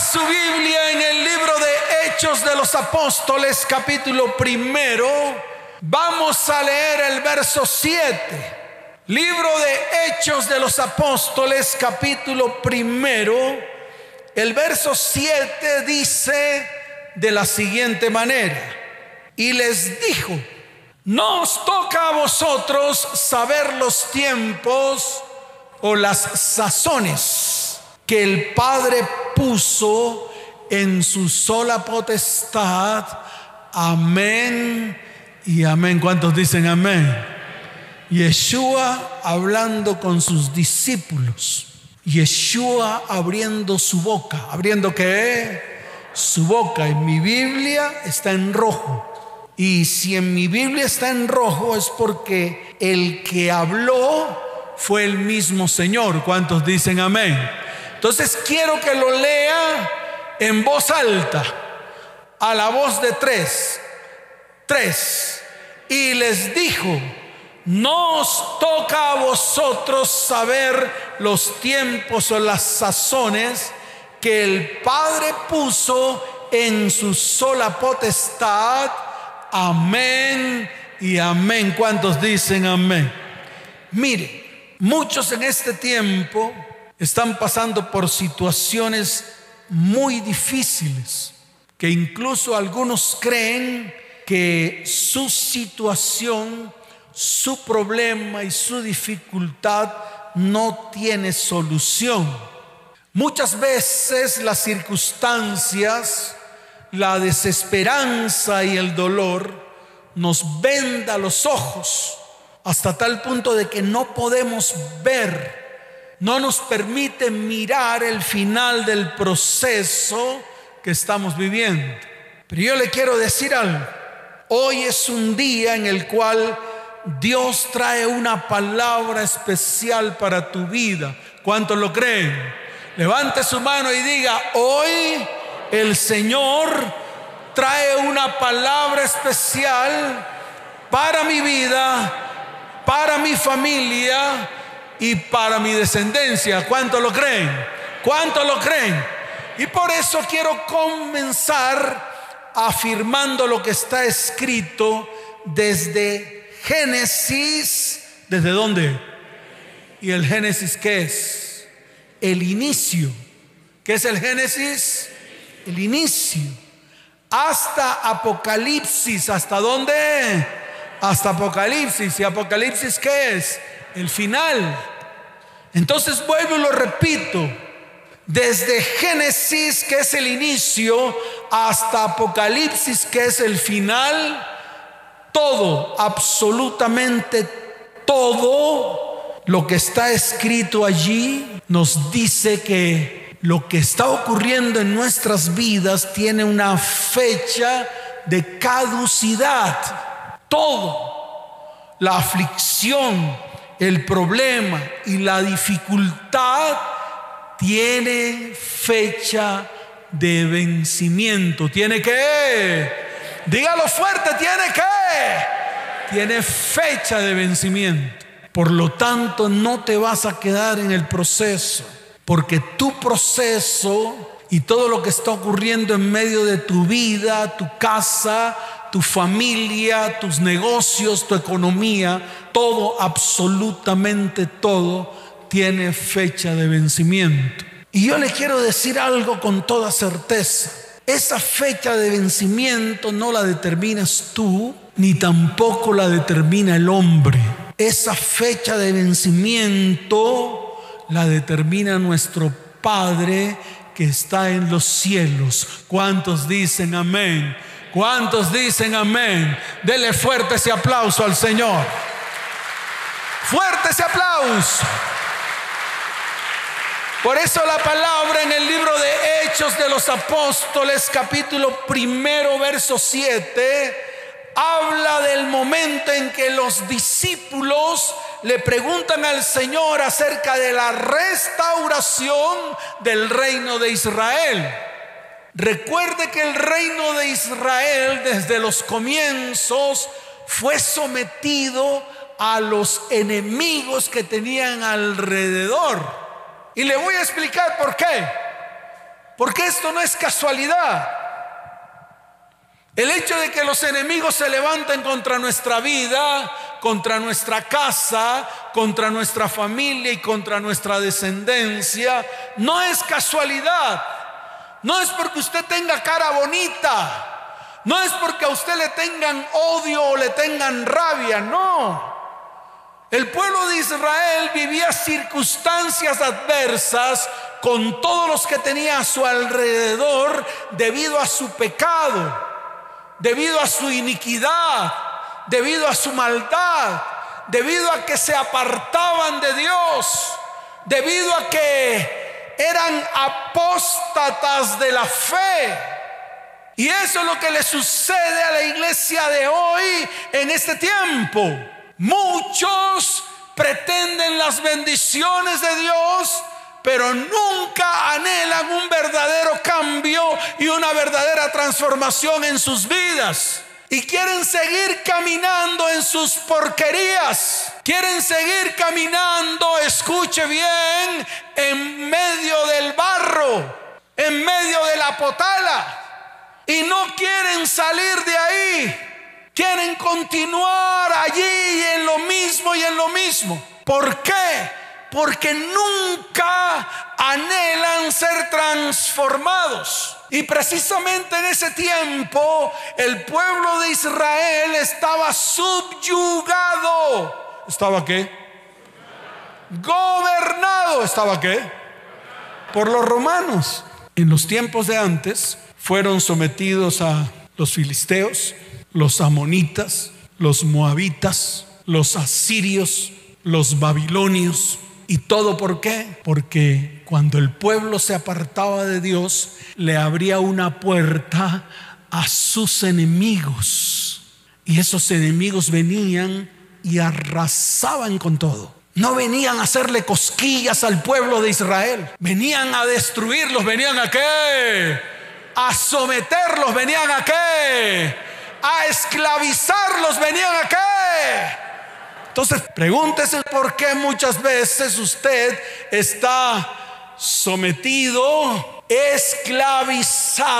su Biblia en el libro de Hechos de los Apóstoles, capítulo primero, vamos a leer el verso 7. Libro de Hechos de los Apóstoles, capítulo primero, el verso 7 dice de la siguiente manera, y les dijo, no os toca a vosotros saber los tiempos o las sazones que el Padre puso en su sola potestad. Amén y amén. ¿Cuántos dicen amén? Yeshua hablando con sus discípulos. Yeshua abriendo su boca. ¿Abriendo qué? Su boca. En mi Biblia está en rojo. Y si en mi Biblia está en rojo es porque el que habló fue el mismo Señor. ¿Cuántos dicen amén? Entonces quiero que lo lea en voz alta, a la voz de tres. Tres. Y les dijo, no os toca a vosotros saber los tiempos o las sazones que el Padre puso en su sola potestad Amén y amén. ¿Cuántos dicen amén? Mire, muchos en este tiempo están pasando por situaciones muy difíciles, que incluso algunos creen que su situación, su problema y su dificultad no tiene solución. Muchas veces las circunstancias la desesperanza y el dolor nos venda los ojos hasta tal punto de que no podemos ver, no nos permite mirar el final del proceso que estamos viviendo. Pero yo le quiero decir algo, hoy es un día en el cual Dios trae una palabra especial para tu vida. ¿Cuántos lo creen? Levante su mano y diga, hoy el Señor trae una palabra especial para mi vida, para mi familia y para mi descendencia. ¿Cuánto lo creen? ¿Cuánto lo creen? Y por eso quiero comenzar afirmando lo que está escrito desde Génesis. ¿Desde dónde? ¿Y el Génesis qué es? El inicio. ¿Qué es el Génesis? el inicio, hasta Apocalipsis. ¿Hasta dónde? Hasta Apocalipsis. ¿Y Apocalipsis qué es? El final. Entonces vuelvo y lo repito. Desde Génesis, que es el inicio, hasta Apocalipsis, que es el final, todo, absolutamente todo lo que está escrito allí nos dice que lo que está ocurriendo en nuestras vidas tiene una fecha de caducidad. Todo, la aflicción, el problema y la dificultad tiene fecha de vencimiento. Tiene que, dígalo fuerte, tiene que, tiene fecha de vencimiento. Por lo tanto, no te vas a quedar en el proceso porque tu proceso y todo lo que está ocurriendo en medio de tu vida, tu casa, tu familia, tus negocios, tu economía, todo, absolutamente todo, tiene fecha de vencimiento. Y yo le quiero decir algo con toda certeza. Esa fecha de vencimiento no la determinas tú, ni tampoco la determina el hombre. Esa fecha de vencimiento la determina nuestro Padre que está en los cielos. ¿Cuántos dicen amén? ¿Cuántos dicen amén? Dele fuerte ese aplauso al Señor. Fuerte ese aplauso. Por eso la palabra en el libro de Hechos de los Apóstoles, capítulo primero, verso 7, habla del momento en que los discípulos le preguntan al Señor acerca de la restauración del reino de Israel. Recuerde que el reino de Israel desde los comienzos fue sometido a los enemigos que tenían alrededor. Y le voy a explicar por qué. Porque esto no es casualidad. El hecho de que los enemigos se levanten contra nuestra vida, contra nuestra casa, contra nuestra familia y contra nuestra descendencia, no es casualidad. No es porque usted tenga cara bonita. No es porque a usted le tengan odio o le tengan rabia. No. El pueblo de Israel vivía circunstancias adversas con todos los que tenía a su alrededor debido a su pecado, debido a su iniquidad, debido a su maldad, debido a que se apartaban de Dios, debido a que eran apóstatas de la fe. Y eso es lo que le sucede a la iglesia de hoy en este tiempo. Muchos pretenden las bendiciones de Dios, pero nunca anhelan un verdadero cambio y una verdadera transformación en sus vidas. Y quieren seguir caminando en sus porquerías. Quieren seguir caminando, escuche bien, en medio del barro, en medio de la potala. Y no quieren salir de ahí. Quieren continuar allí en lo mismo y en lo mismo. ¿Por qué? Porque nunca anhelan ser transformados. Y precisamente en ese tiempo el pueblo de Israel estaba subyugado. ¿Estaba qué? Gobernado. ¿Estaba qué? Por los romanos. En los tiempos de antes fueron sometidos a los filisteos, los amonitas, los moabitas, los asirios, los babilonios. ¿Y todo por qué? Porque cuando el pueblo se apartaba de Dios, le abría una puerta a sus enemigos. Y esos enemigos venían y arrasaban con todo. No venían a hacerle cosquillas al pueblo de Israel. Venían a destruirlos. ¿Venían a qué? A someterlos. ¿Venían a qué? a esclavizarlos, venían a qué? Entonces, pregúntese por qué muchas veces usted está sometido, esclavizado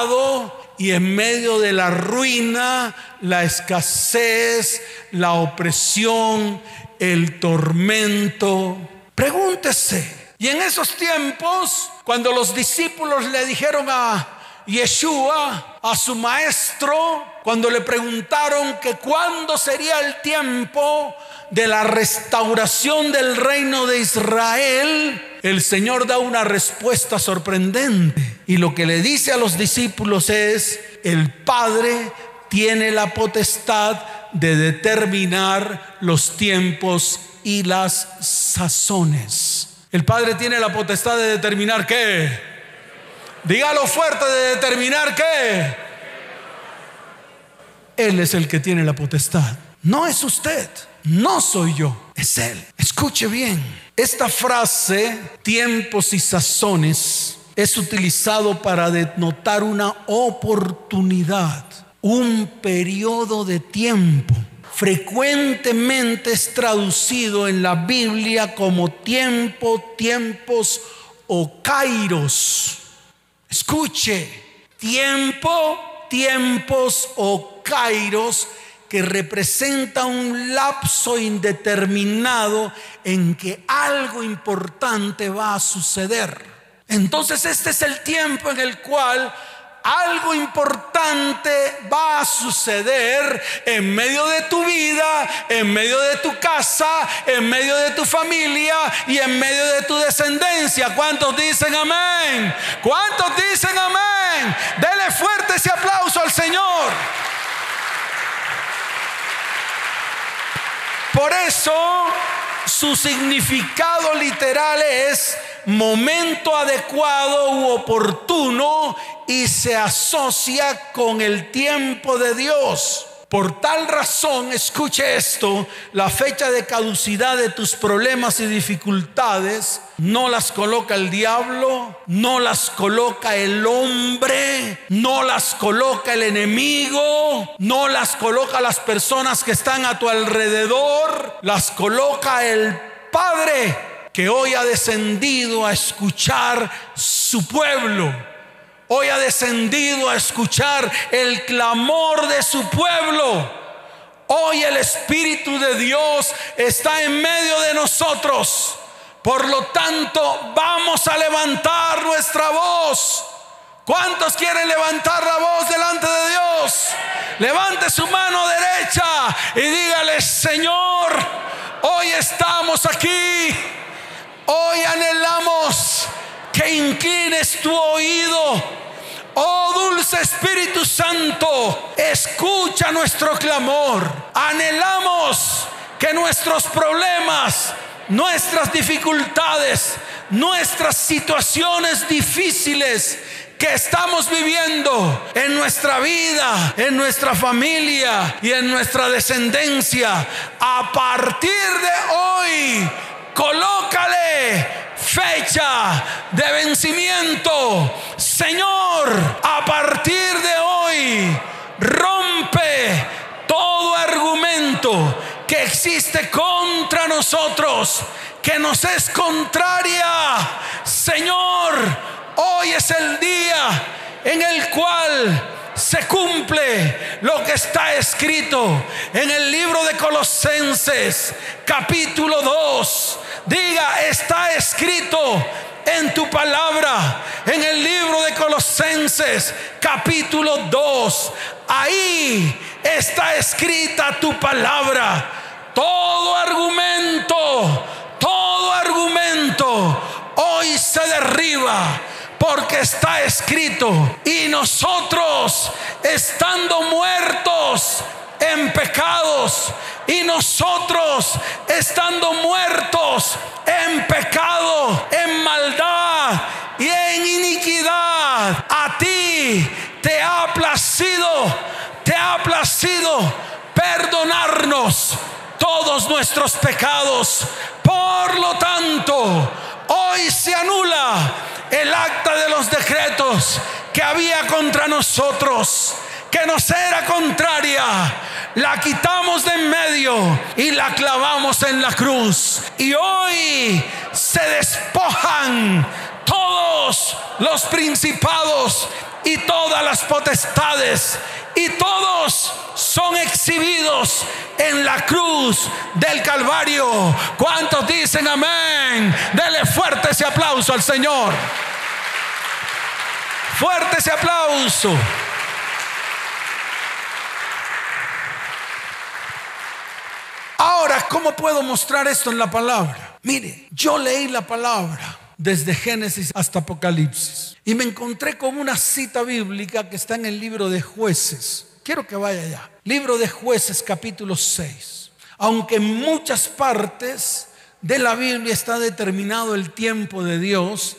y en medio de la ruina, la escasez, la opresión, el tormento. Pregúntese. Y en esos tiempos, cuando los discípulos le dijeron a Yeshua, a su maestro, cuando le preguntaron que cuándo sería el tiempo de la restauración del reino de Israel, el Señor da una respuesta sorprendente. Y lo que le dice a los discípulos es, el Padre tiene la potestad de determinar los tiempos y las sazones. El Padre tiene la potestad de determinar qué. Dígalo fuerte de determinar qué él es el que tiene la potestad. No es usted, no soy yo, es Él. Escuche bien, esta frase, tiempos y sazones, es utilizado para denotar una oportunidad, un periodo de tiempo. Frecuentemente es traducido en la Biblia como tiempo, tiempos o kairos. Escuche, tiempo, tiempos o kairos que representa un lapso indeterminado en que algo importante va a suceder. Entonces este es el tiempo en el cual algo importante va a suceder en medio de tu vida, en medio de tu casa, en medio de tu familia y en medio de tu descendencia. ¿Cuántos dicen amén? ¿Cuántos dicen amén? Dele fuerte ese aplauso al Señor. Por eso su significado literal es momento adecuado u oportuno y se asocia con el tiempo de Dios. Por tal razón, escuche esto, la fecha de caducidad de tus problemas y dificultades no las coloca el diablo, no las coloca el hombre, no las coloca el enemigo, no las coloca las personas que están a tu alrededor, las coloca el Padre hoy ha descendido a escuchar su pueblo hoy ha descendido a escuchar el clamor de su pueblo. Hoy el Espíritu de Dios está en medio de nosotros. Por lo tanto, vamos a levantar nuestra voz. ¿Cuántos quieren levantar la voz delante de Dios? Levante su mano derecha y dígale, Señor, hoy estamos aquí. Hoy anhelamos que inclines tu oído. Oh dulce Espíritu Santo, escucha nuestro clamor. Anhelamos que nuestros problemas nuestras dificultades, nuestras situaciones difíciles que estamos viviendo en nuestra vida, en nuestra familia y en nuestra descendencia. A partir de hoy, colócale fecha de vencimiento. Señor, a partir de hoy, rompe todo argumento que existe contra nosotros, que nos es contraria. Señor, hoy es el día en el cual se cumple lo que está escrito en el libro de Colosenses, capítulo 2. Diga, está escrito en tu palabra, en el libro de Colosenses, capítulo 2. Ahí está escrita tu palabra todo argumento, todo argumento hoy se derriba porque está escrito. Y nosotros, estando muertos en pecados, y nosotros, estando muertos en pecado, en maldad y en iniquidad, a ti te ha placido, te ha placido perdonarnos todos nuestros pecados. Por lo tanto, hoy se anula el acta de los decretos que había contra nosotros, que nos era contraria. La quitamos de en medio y la clavamos en la cruz. Y hoy se despojan todos los principados y todas las potestades y todos son exhibidos en la cruz del Calvario. ¿Cuántos dicen amén? Dele fuerte ese aplauso al Señor. Fuerte ese aplauso. Ahora, ¿cómo puedo mostrar esto en la palabra? Mire, yo leí la palabra desde Génesis hasta Apocalipsis. Y me encontré con una cita bíblica que está en el libro de jueces. Quiero que vaya allá. Libro de jueces capítulo 6. Aunque en muchas partes de la Biblia está determinado el tiempo de Dios,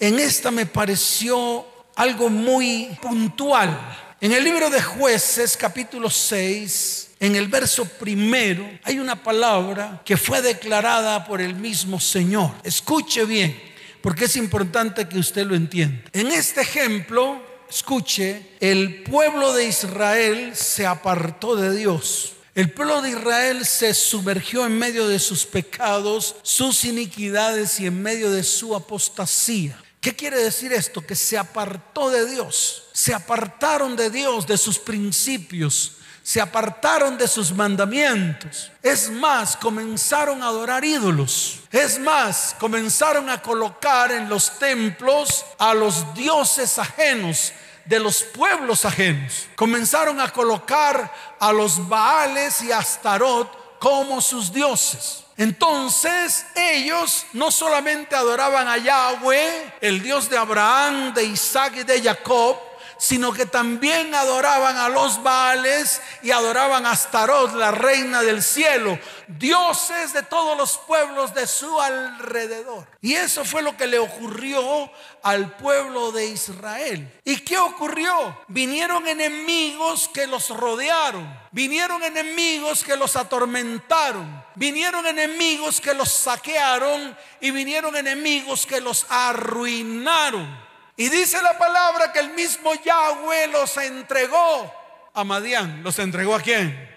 en esta me pareció algo muy puntual. En el libro de jueces capítulo 6, en el verso primero, hay una palabra que fue declarada por el mismo Señor. Escuche bien porque es importante que usted lo entienda. En este ejemplo, escuche, el pueblo de Israel se apartó de Dios. El pueblo de Israel se sumergió en medio de sus pecados, sus iniquidades y en medio de su apostasía. ¿Qué quiere decir esto? Que se apartó de Dios, se apartaron de Dios, de sus principios, se apartaron de sus mandamientos. Es más, comenzaron a adorar ídolos. Es más, comenzaron a colocar en los templos a los dioses ajenos de los pueblos ajenos. Comenzaron a colocar a los Baales y Astarot como sus dioses. Entonces ellos no solamente adoraban a Yahweh, el Dios de Abraham, de Isaac y de Jacob, sino que también adoraban a los Baales y adoraban a Astarot, la reina del cielo, dioses de todos los pueblos de su alrededor. Y eso fue lo que le ocurrió al pueblo de Israel. ¿Y qué ocurrió? Vinieron enemigos que los rodearon, vinieron enemigos que los atormentaron, vinieron enemigos que los saquearon y vinieron enemigos que los arruinaron. Y dice la palabra que el mismo Yahweh los entregó a Madián. ¿Los entregó a quién?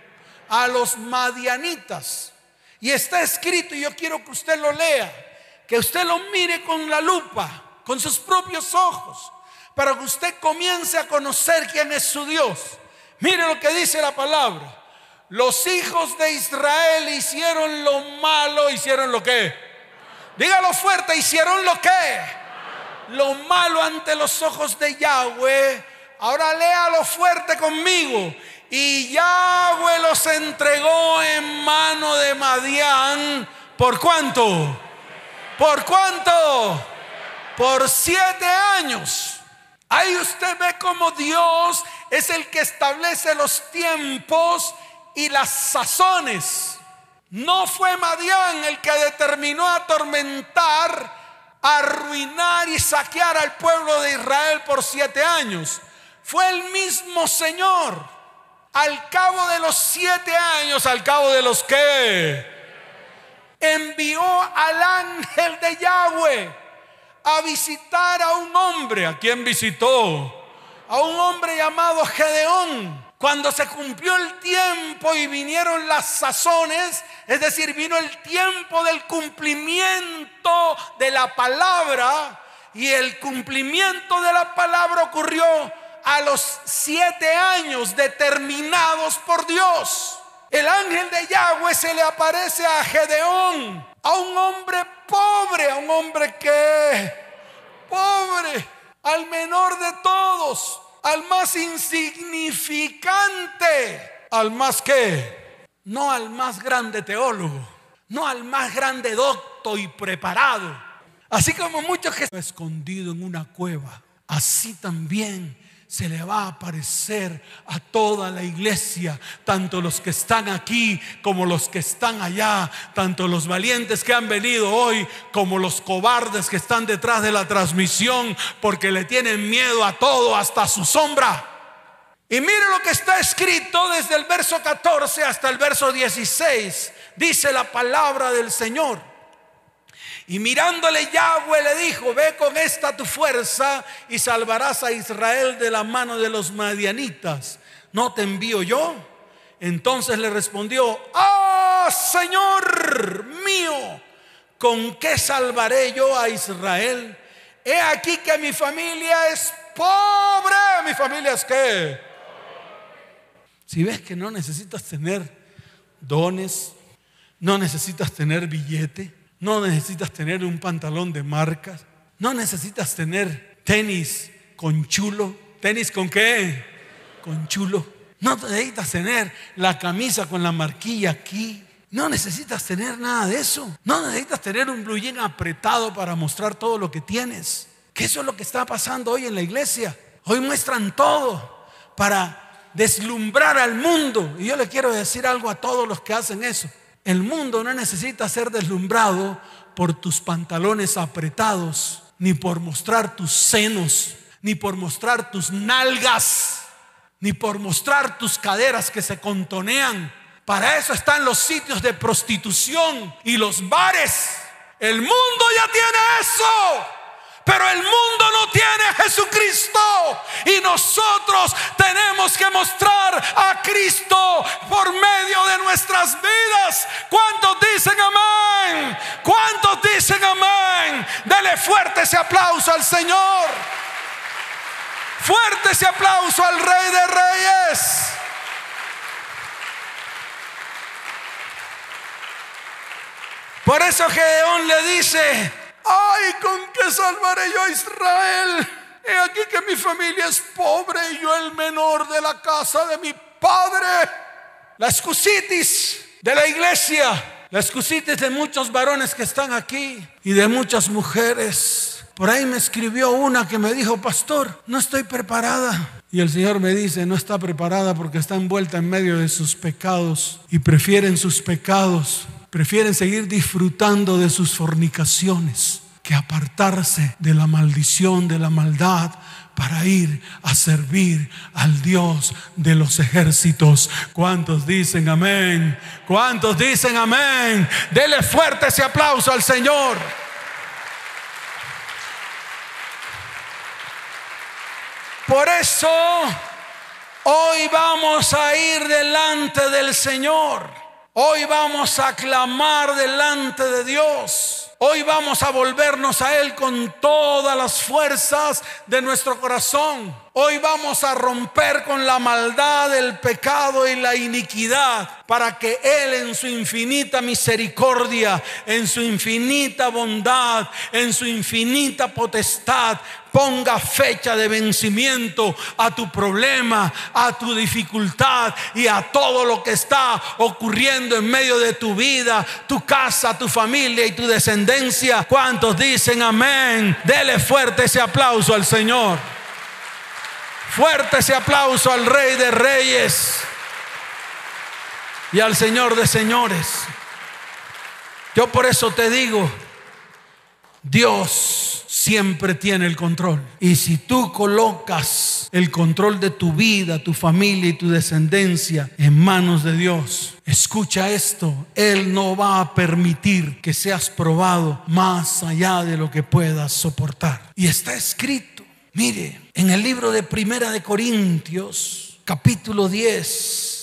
A los madianitas. Y está escrito, y yo quiero que usted lo lea, que usted lo mire con la lupa, con sus propios ojos, para que usted comience a conocer quién es su Dios. Mire lo que dice la palabra. Los hijos de Israel hicieron lo malo, hicieron lo que. Dígalo fuerte, hicieron lo que. Lo malo ante los ojos de Yahweh. Ahora léalo fuerte conmigo. Y Yahweh los entregó en mano de Madián. ¿Por cuánto? ¿Por cuánto? Por siete años. Ahí usted ve como Dios es el que establece los tiempos y las sazones. No fue Madián el que determinó atormentar, arruinar y saquear al pueblo de Israel por siete años. Fue el mismo Señor. Al cabo de los siete años, al cabo de los que envió al ángel de Yahweh a visitar a un hombre. ¿A quien visitó? A un hombre llamado Gedeón. Cuando se cumplió el tiempo y vinieron las sazones, es decir, vino el tiempo del cumplimiento de la palabra, y el cumplimiento de la palabra ocurrió a los siete años determinados por Dios. El ángel de Yahweh se le aparece a Gedeón, a un hombre pobre, a un hombre que, pobre, al menor de todos, al más insignificante, al más que, no al más grande teólogo, no al más grande docto y preparado. Así como muchos que escondido en una cueva, así también se le va a aparecer a toda la iglesia, tanto los que están aquí como los que están allá, tanto los valientes que han venido hoy como los cobardes que están detrás de la transmisión porque le tienen miedo a todo, hasta su sombra. Y mire lo que está escrito desde el verso 14 hasta el verso 16. Dice la palabra del Señor. Y mirándole Yahweh le dijo, ve con esta tu fuerza y salvarás a Israel de la mano de los madianitas. ¿No te envío yo? Entonces le respondió, ah, Señor mío, ¿con qué salvaré yo a Israel? He aquí que mi familia es pobre. ¿Mi familia es qué? Si ves que no necesitas tener dones, no necesitas tener billete, no necesitas tener un pantalón de marcas. No necesitas tener tenis con chulo. ¿Tenis con qué? Con chulo. No necesitas tener la camisa con la marquilla aquí. No necesitas tener nada de eso. No necesitas tener un blue apretado para mostrar todo lo que tienes. Que eso es lo que está pasando hoy en la iglesia. Hoy muestran todo para deslumbrar al mundo. Y yo le quiero decir algo a todos los que hacen eso. El mundo no necesita ser deslumbrado por tus pantalones apretados, ni por mostrar tus senos, ni por mostrar tus nalgas, ni por mostrar tus caderas que se contonean. Para eso están los sitios de prostitución y los bares. El mundo ya tiene eso. Pero el mundo no tiene a Jesucristo. Y nosotros tenemos que mostrar a Cristo por medio de nuestras vidas. ¿Cuántos dicen amén? ¿Cuántos dicen amén? Dele fuerte ese aplauso al Señor. Fuerte ese aplauso al Rey de Reyes. Por eso Gedeón le dice, ay, ¿con qué salvaré yo a Israel? He aquí que mi familia es pobre y yo el menor de la casa de mi padre. La excusitis de la iglesia, la excusitis de muchos varones que están aquí y de muchas mujeres. Por ahí me escribió una que me dijo, pastor, no estoy preparada. Y el Señor me dice, no está preparada porque está envuelta en medio de sus pecados y prefieren sus pecados prefieren seguir disfrutando de sus fornicaciones que apartarse de la maldición, de la maldad, para ir a servir al Dios de los ejércitos. ¿Cuántos dicen amén? ¿Cuántos dicen amén? Dele fuerte ese aplauso al Señor. Por eso hoy vamos a ir delante del Señor. Hoy vamos a clamar delante de Dios. Hoy vamos a volvernos a Él con todas las fuerzas de nuestro corazón. Hoy vamos a romper con la maldad, el pecado y la iniquidad para que Él en su infinita misericordia, en su infinita bondad, en su infinita potestad, ponga fecha de vencimiento a tu problema, a tu dificultad y a todo lo que está ocurriendo en medio de tu vida, tu casa, tu familia y tu descendencia. ¿Cuántos dicen amén? Dele fuerte ese aplauso al Señor. Fuerte ese aplauso al Rey de Reyes y al Señor de Señores. Yo por eso te digo, Dios siempre tiene el control. Y si tú colocas el control de tu vida, tu familia y tu descendencia en manos de Dios, escucha esto, Él no va a permitir que seas probado más allá de lo que puedas soportar. Y está escrito Mire, en el libro de Primera de Corintios, capítulo 10,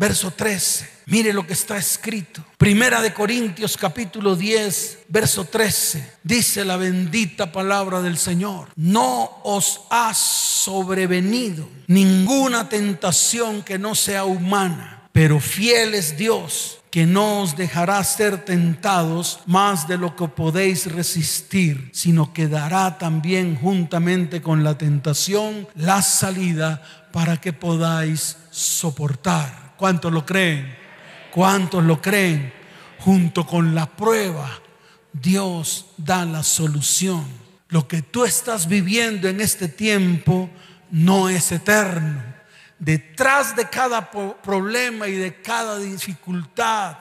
verso 13. Mire lo que está escrito. Primera de Corintios capítulo 10, verso 13. Dice la bendita palabra del Señor. No os ha sobrevenido ninguna tentación que no sea humana, pero fiel es Dios que no os dejará ser tentados más de lo que podéis resistir, sino que dará también juntamente con la tentación la salida para que podáis soportar. ¿Cuántos lo creen? ¿Cuántos lo creen? Junto con la prueba, Dios da la solución. Lo que tú estás viviendo en este tiempo no es eterno detrás de cada problema y de cada dificultad,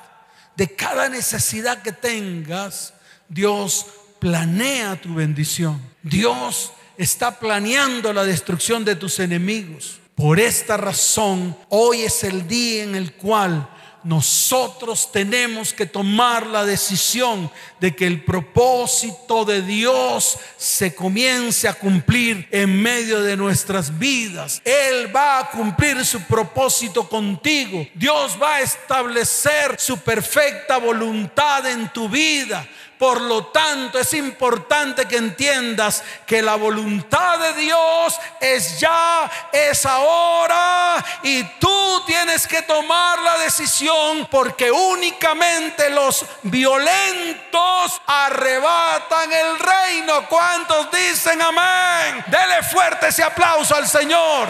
de cada necesidad que tengas, Dios planea tu bendición. Dios está planeando la destrucción de tus enemigos. Por esta razón, hoy es el día en el cual nosotros tenemos que tomar la decisión de que el propósito de Dios se comience a cumplir en medio de nuestras vidas. Él va a cumplir su propósito contigo. Dios va a establecer su perfecta voluntad en tu vida. Por lo tanto, es importante que entiendas que la voluntad de Dios es ya, es ahora, y tú tienes que tomar la decisión porque únicamente los violentos arrebatan el reino. ¿Cuántos dicen amén? Dele fuerte ese aplauso al Señor.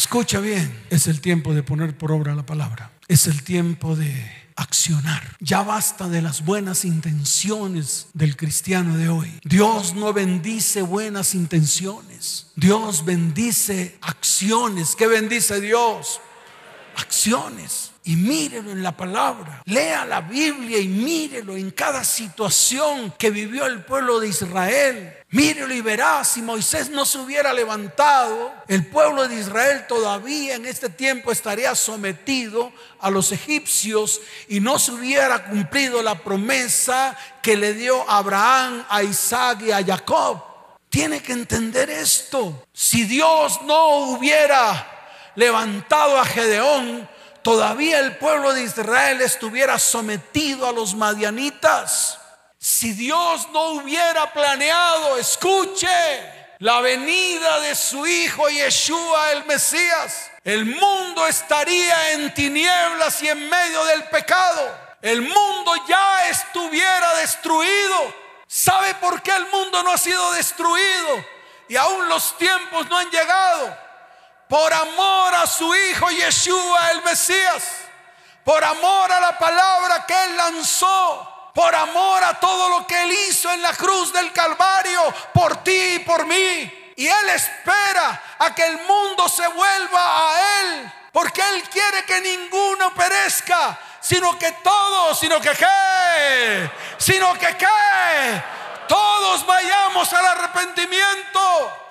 Escucha bien, es el tiempo de poner por obra la palabra. Es el tiempo de accionar. Ya basta de las buenas intenciones del cristiano de hoy. Dios no bendice buenas intenciones. Dios bendice acciones. ¿Qué bendice Dios? Acciones y mírelo en la palabra. Lea la Biblia y mírelo en cada situación que vivió el pueblo de Israel. Mírelo y verá, si Moisés no se hubiera levantado, el pueblo de Israel todavía en este tiempo estaría sometido a los egipcios y no se hubiera cumplido la promesa que le dio Abraham, a Isaac y a Jacob. Tiene que entender esto. Si Dios no hubiera levantado a Gedeón, todavía el pueblo de Israel estuviera sometido a los madianitas. Si Dios no hubiera planeado, escuche, la venida de su hijo Yeshua el Mesías, el mundo estaría en tinieblas y en medio del pecado. El mundo ya estuviera destruido. ¿Sabe por qué el mundo no ha sido destruido? Y aún los tiempos no han llegado por amor a su Hijo Yeshua el Mesías, por amor a la palabra que Él lanzó, por amor a todo lo que Él hizo en la cruz del Calvario, por ti y por mí. Y Él espera a que el mundo se vuelva a Él, porque Él quiere que ninguno perezca, sino que todos, sino que qué, sino que qué, todos vayamos al arrepentimiento.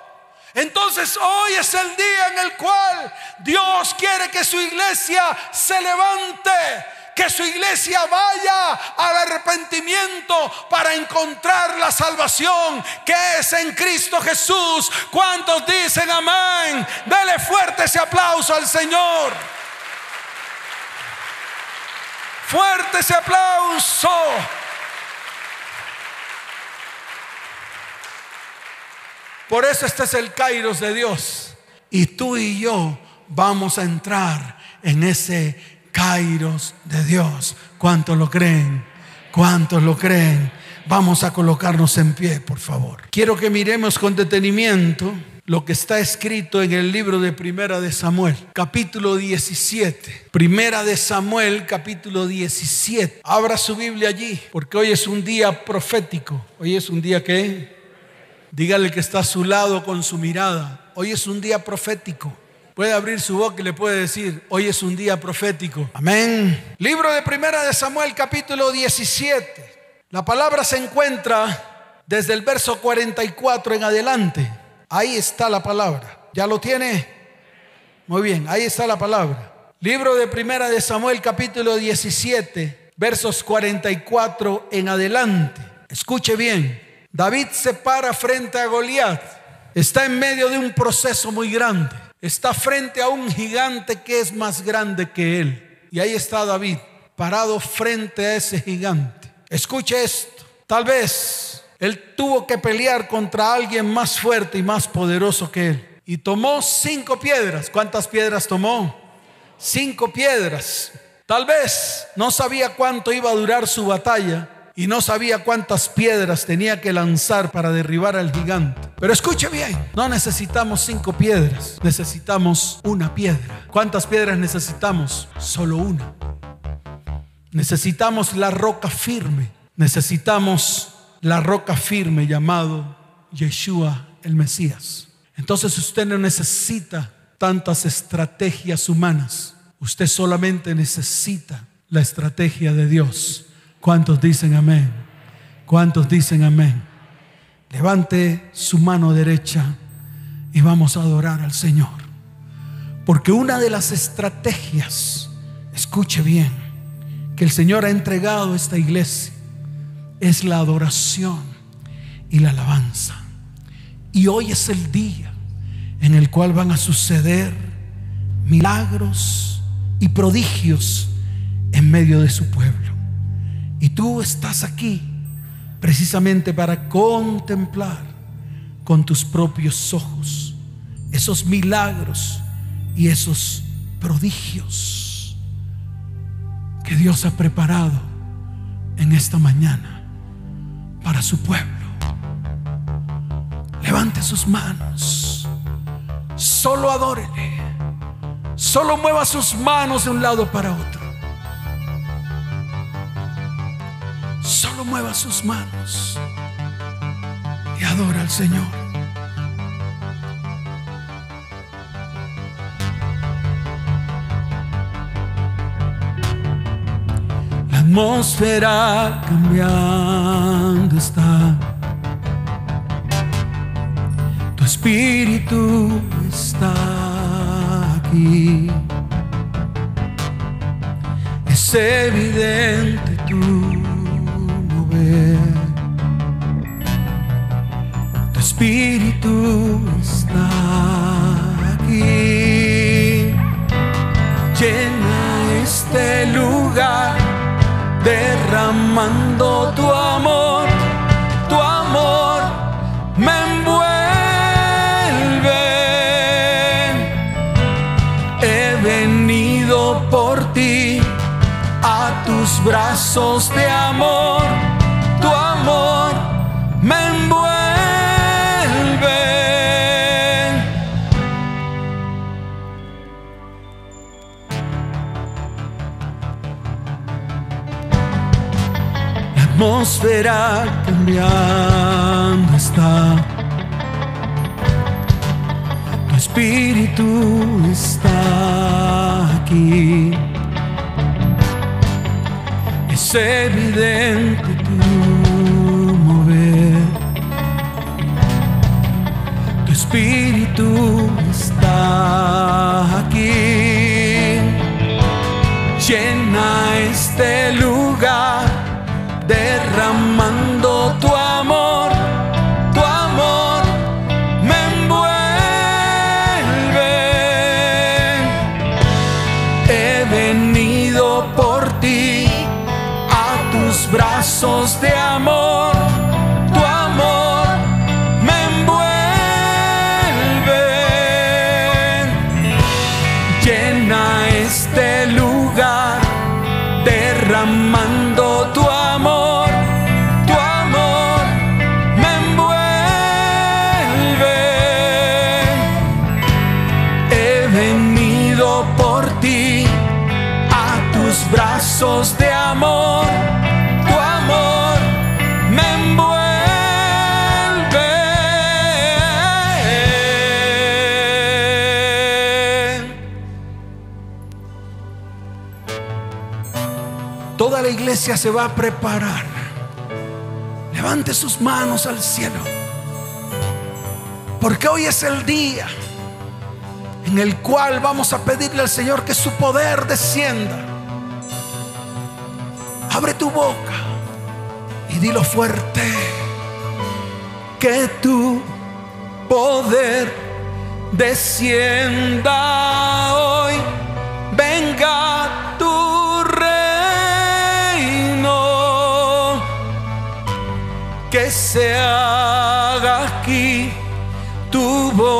Entonces hoy es el día en el cual Dios quiere que su iglesia se levante, que su iglesia vaya al arrepentimiento para encontrar la salvación que es en Cristo Jesús. ¿Cuántos dicen amén? Dele fuerte ese aplauso al Señor. Fuerte ese aplauso. Por eso este es el Kairos de Dios. Y tú y yo vamos a entrar en ese Kairos de Dios. ¿Cuántos lo creen? ¿Cuántos lo creen? Vamos a colocarnos en pie, por favor. Quiero que miremos con detenimiento lo que está escrito en el libro de Primera de Samuel, capítulo 17. Primera de Samuel, capítulo 17. Abra su Biblia allí, porque hoy es un día profético. Hoy es un día que, dígale que está a su lado con su mirada. Hoy es un día profético. Puede abrir su boca y le puede decir, hoy es un día profético. Amén. Libro de Primera de Samuel, capítulo 17. La palabra se encuentra desde el verso 44 en adelante. Ahí está la palabra. ¿Ya lo tiene? Muy bien, ahí está la palabra. Libro de Primera de Samuel capítulo 17, versos 44 en adelante. Escuche bien. David se para frente a Goliat. Está en medio de un proceso muy grande. Está frente a un gigante que es más grande que él. Y ahí está David, parado frente a ese gigante. Escuche esto. Tal vez él tuvo que pelear contra alguien más fuerte y más poderoso que él. Y tomó cinco piedras. ¿Cuántas piedras tomó? Cinco piedras. Tal vez no sabía cuánto iba a durar su batalla y no sabía cuántas piedras tenía que lanzar para derribar al gigante. Pero escuche bien, no necesitamos cinco piedras, necesitamos una piedra. ¿Cuántas piedras necesitamos? Solo una. Necesitamos la roca firme, necesitamos la roca firme llamado Yeshua el Mesías. Entonces usted no necesita tantas estrategias humanas. Usted solamente necesita la estrategia de Dios. ¿Cuántos dicen amén? ¿Cuántos dicen amén? Levante su mano derecha y vamos a adorar al Señor. Porque una de las estrategias, escuche bien, que el Señor ha entregado a esta iglesia es la adoración y la alabanza. Y hoy es el día en el cual van a suceder milagros y prodigios en medio de su pueblo. Y tú estás aquí precisamente para contemplar con tus propios ojos esos milagros y esos prodigios que Dios ha preparado en esta mañana para su pueblo. Levante sus manos. Solo adórele. Solo mueva sus manos de un lado para otro. Solo mueva sus manos y adora al Señor. atmósfera cambiando está. Tu espíritu está aquí. Es evidente Tu atmósfera cambiando está. Tu espíritu está aquí. Es evidente tu mover. Tu espíritu está aquí. Llena este lugar, mang se va a preparar. Levante sus manos al cielo. Porque hoy es el día en el cual vamos a pedirle al Señor que su poder descienda. Abre tu boca y dilo fuerte. Que tu poder descienda Que se haga aquí tu voluntad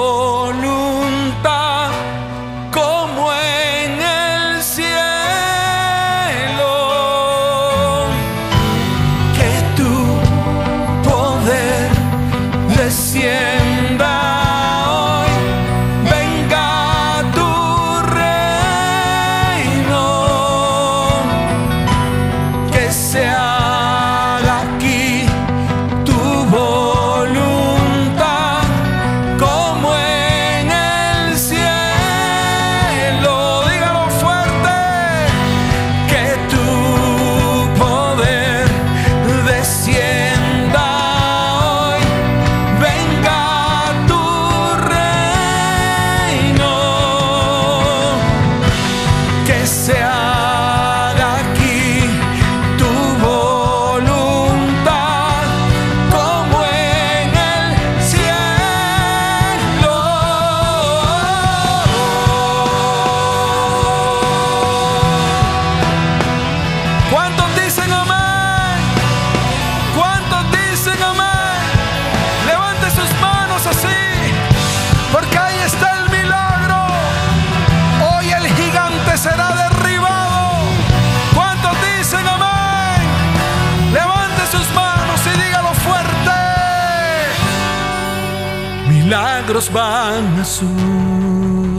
Milagros van a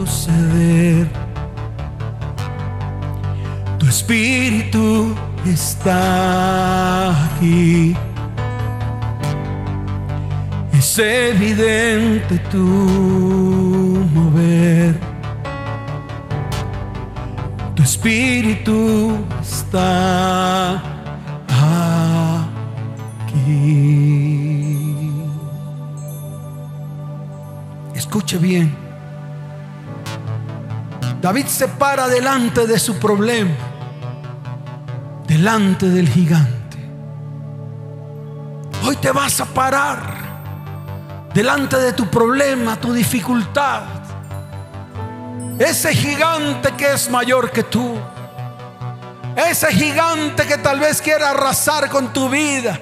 suceder. Tu espíritu está aquí. Es evidente tu mover. Tu espíritu está. Escuche bien. David se para delante de su problema, delante del gigante. Hoy te vas a parar delante de tu problema, tu dificultad. Ese gigante que es mayor que tú. Ese gigante que tal vez quiera arrasar con tu vida,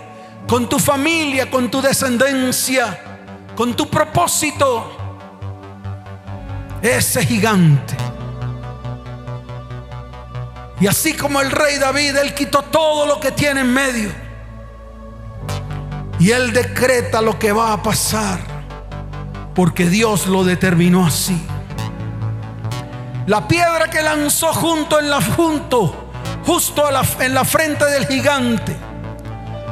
con tu familia, con tu descendencia, con tu propósito. Ese gigante. Y así como el rey David, él quitó todo lo que tiene en medio. Y él decreta lo que va a pasar. Porque Dios lo determinó así. La piedra que lanzó junto en la junto, justo en la frente del gigante,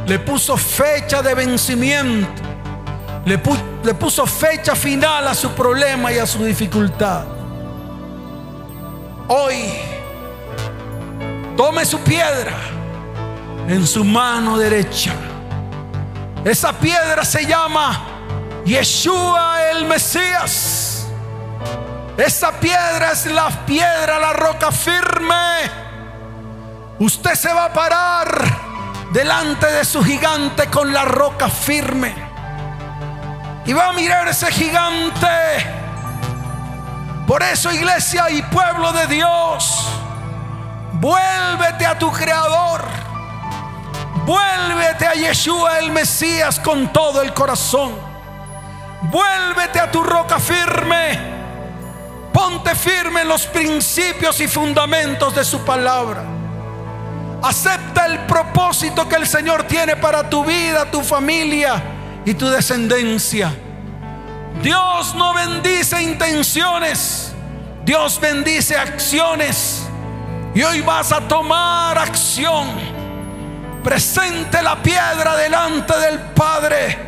le puso fecha de vencimiento. Le, pu- le puso fecha final a su problema y a su dificultad. Hoy tome su piedra en su mano derecha. Esa piedra se llama Yeshua el Mesías. Esa piedra es la piedra, la roca firme Usted se va a parar delante de su gigante con la roca firme. Y va a mirar ese gigante. Por eso, iglesia y pueblo de Dios, vuélvete a tu creador. Vuélvete a Yeshua el Mesías con todo el corazón. Vuélvete a tu roca firme. Ponte firme en los principios y fundamentos de su palabra. Acepta el propósito que el Señor tiene para tu vida, tu familia y tu descendencia. Dios no bendice intenciones, Dios bendice acciones. Y hoy vas a tomar acción. Presente la piedra delante del Padre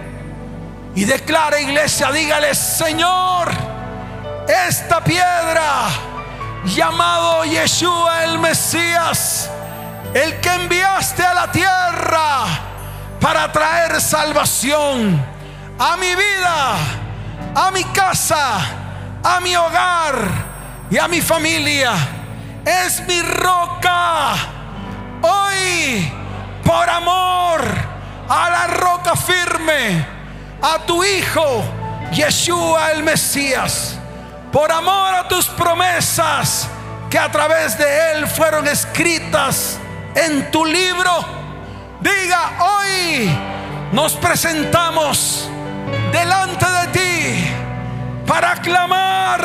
y declara iglesia, dígale, Señor, esta piedra llamado Yeshua el Mesías, el que enviaste a la tierra para traer salvación a mi vida, a mi casa, a mi hogar y a mi familia. Es mi roca. Hoy, por amor a la roca firme, a tu Hijo, Yeshua el Mesías, por amor a tus promesas que a través de Él fueron escritas en tu libro. Diga, hoy nos presentamos delante de ti para clamar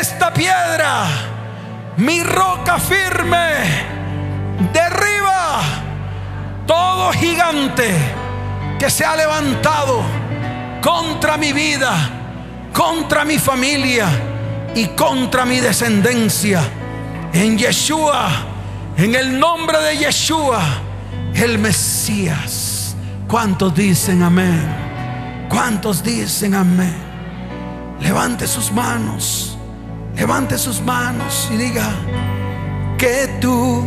esta piedra, mi roca firme, derriba todo gigante que se ha levantado contra mi vida, contra mi familia y contra mi descendencia. En Yeshua en el nombre de Yeshua, el Mesías. ¿Cuántos dicen amén? ¿Cuántos dicen amén? Levante sus manos, levante sus manos y diga que tu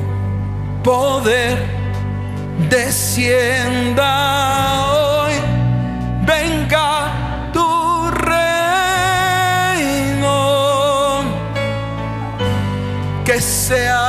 poder descienda hoy, venga tu reino, que sea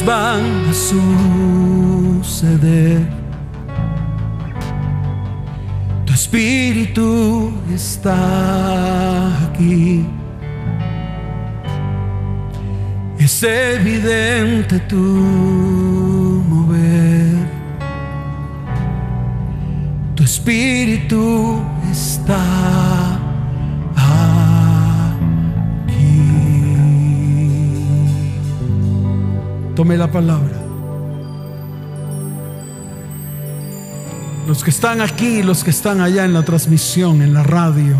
van a suceder. Tu espíritu está aquí. Es evidente tu La palabra. Los que están aquí, los que están allá en la transmisión, en la radio,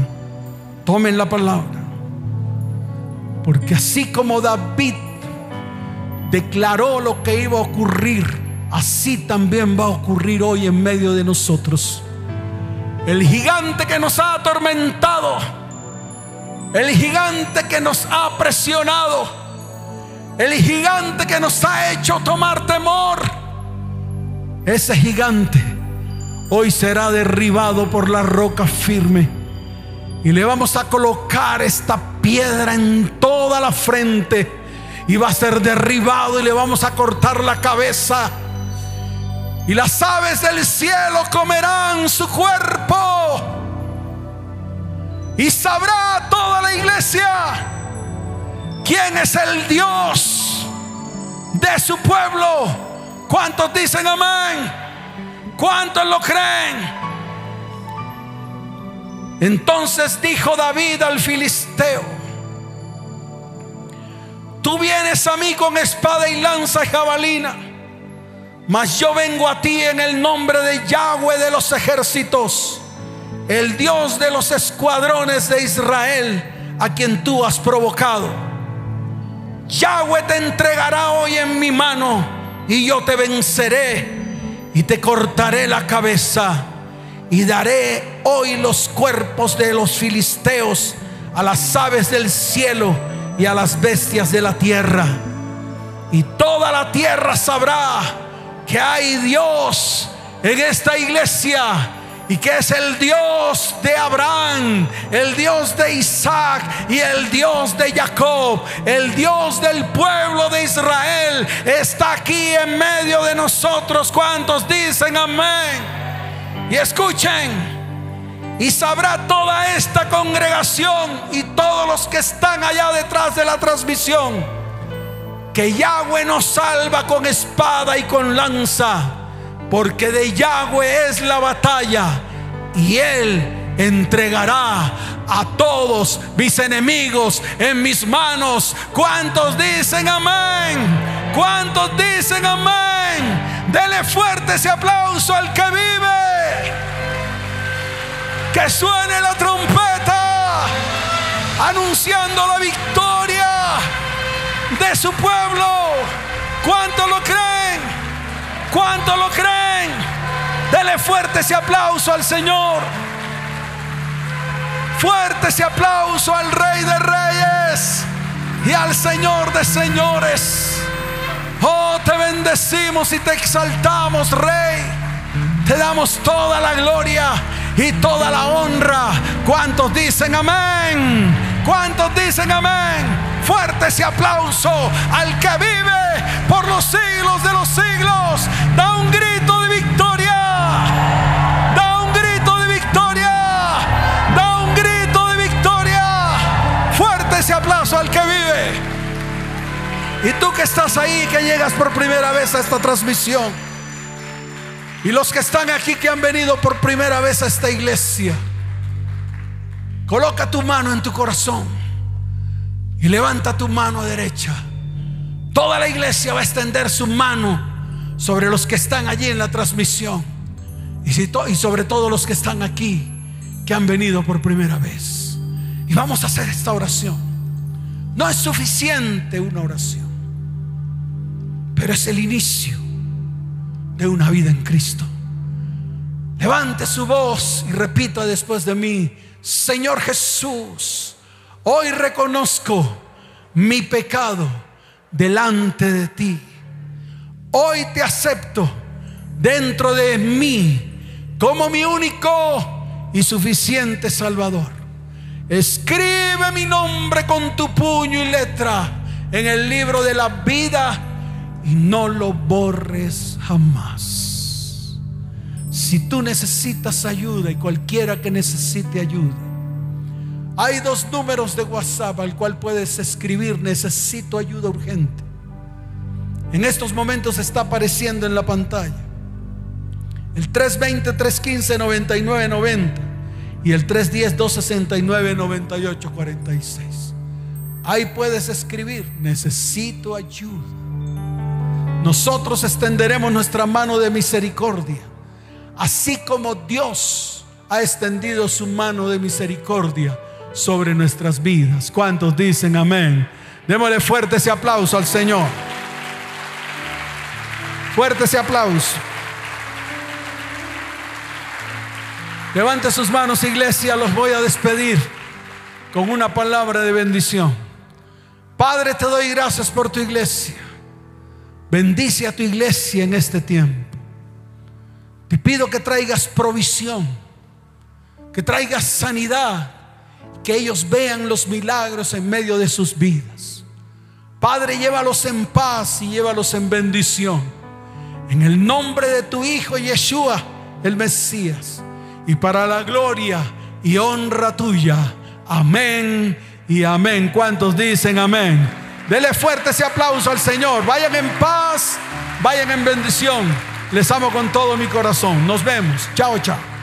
tomen la palabra. Porque así como David declaró lo que iba a ocurrir, así también va a ocurrir hoy en medio de nosotros. El gigante que nos ha atormentado, El gigante que nos ha presionado. El gigante que nos ha hecho tomar temor. Ese gigante hoy será derribado por la roca firme. Y le vamos a colocar esta piedra en toda la frente. Y va a ser derribado y le vamos a cortar la cabeza. Y las aves del cielo comerán su cuerpo. Y sabrá toda la iglesia quién es el Dios de su pueblo. ¿Cuántos dicen amén? ¿Cuántos lo creen? Entonces dijo David al filisteo, tú vienes a mí con espada y lanza y jabalina, mas yo vengo a ti en el nombre de Yahweh de los ejércitos el Dios de los escuadrones de Israel, a quien tú has provocado. Yahweh te entregará hoy en mi mano y yo te venceré y te cortaré la cabeza y daré hoy los cuerpos de los filisteos a las aves del cielo y a las bestias de la tierra. Y toda la tierra sabrá que hay Dios en esta iglesia y que es el Dios de Abraham, el Dios de Isaac y el Dios de Jacob, el Dios del pueblo de Israel, está aquí en medio de nosotros. ¿Cuántos dicen amén? Y escuchen, y sabrá toda esta congregación y todos los que están allá detrás de la transmisión, que Yahweh nos salva con espada y con lanza porque de Yahweh es la batalla y Él entregará a todos mis enemigos en mis manos. ¿Cuántos dicen amén? ¿Cuántos dicen amén? Dele fuerte ese aplauso al que vive. Que suene la trompeta anunciando la victoria de su pueblo. ¿Cuántos lo creen? ¿Cuántos lo creen? Dele fuerte ese aplauso al Señor. Fuerte ese aplauso al Rey de Reyes y al Señor de Señores. Oh, te bendecimos y te exaltamos, Rey. Te damos toda la gloria y toda la honra. ¿Cuántos dicen amén? ¿Cuántos dicen amén? Fuerte ese aplauso al que vive por los siglos de los siglos. Da un grito de victoria. Da un grito de victoria. Da un grito de victoria. Fuerte ese aplauso al que vive. Y tú que estás ahí, que llegas por primera vez a esta transmisión. Y los que están aquí que han venido por primera vez a esta iglesia. Coloca tu mano en tu corazón y levanta tu mano derecha. Toda la iglesia va a extender su mano sobre los que están allí en la transmisión y, sobre todo los que están aquí, que han venido por primera vez. Y vamos a hacer esta oración. No es suficiente una oración, pero es el inicio de una vida en Cristo. Levante su voz y repita después de mí, Señor Jesús, Hoy reconozco mi pecado delante de ti. Hoy te acepto dentro de mí como mi único y suficiente Salvador. Escribe mi nombre con tu puño y letra en el libro de la vida y no lo borres jamás. Si tú necesitas ayuda y cualquiera que necesite ayuda, hay dos números de WhatsApp al cual puedes escribir, necesito ayuda urgente. En estos momentos está apareciendo en la pantalla. El 320-315-9990 y el 310-269-9846. Ahí puedes escribir, necesito ayuda. Nosotros extenderemos nuestra mano de misericordia, así como Dios ha extendido su mano de misericordia sobre nuestras vidas. ¿Cuántos dicen amén? Démosle fuerte ese aplauso al Señor. Fuerte ese aplauso. Levante sus manos, iglesia, los voy a despedir. con una palabra de bendición. Padre, te doy gracias por tu iglesia. Bendice a tu iglesia en este tiempo. Te pido que traigas provisión, que traigas sanidad, que ellos vean los milagros en medio de sus vidas. Padre, llévalos en paz y llévalos en bendición. En el nombre de tu Hijo Yeshua, el Mesías. Y para la gloria y honra tuya. Amén y amén. ¿Cuántos dicen amén? Dele fuerte ese aplauso al Señor. Vayan en paz, vayan en bendición. Les amo con todo mi corazón. Nos vemos. Chao, chao.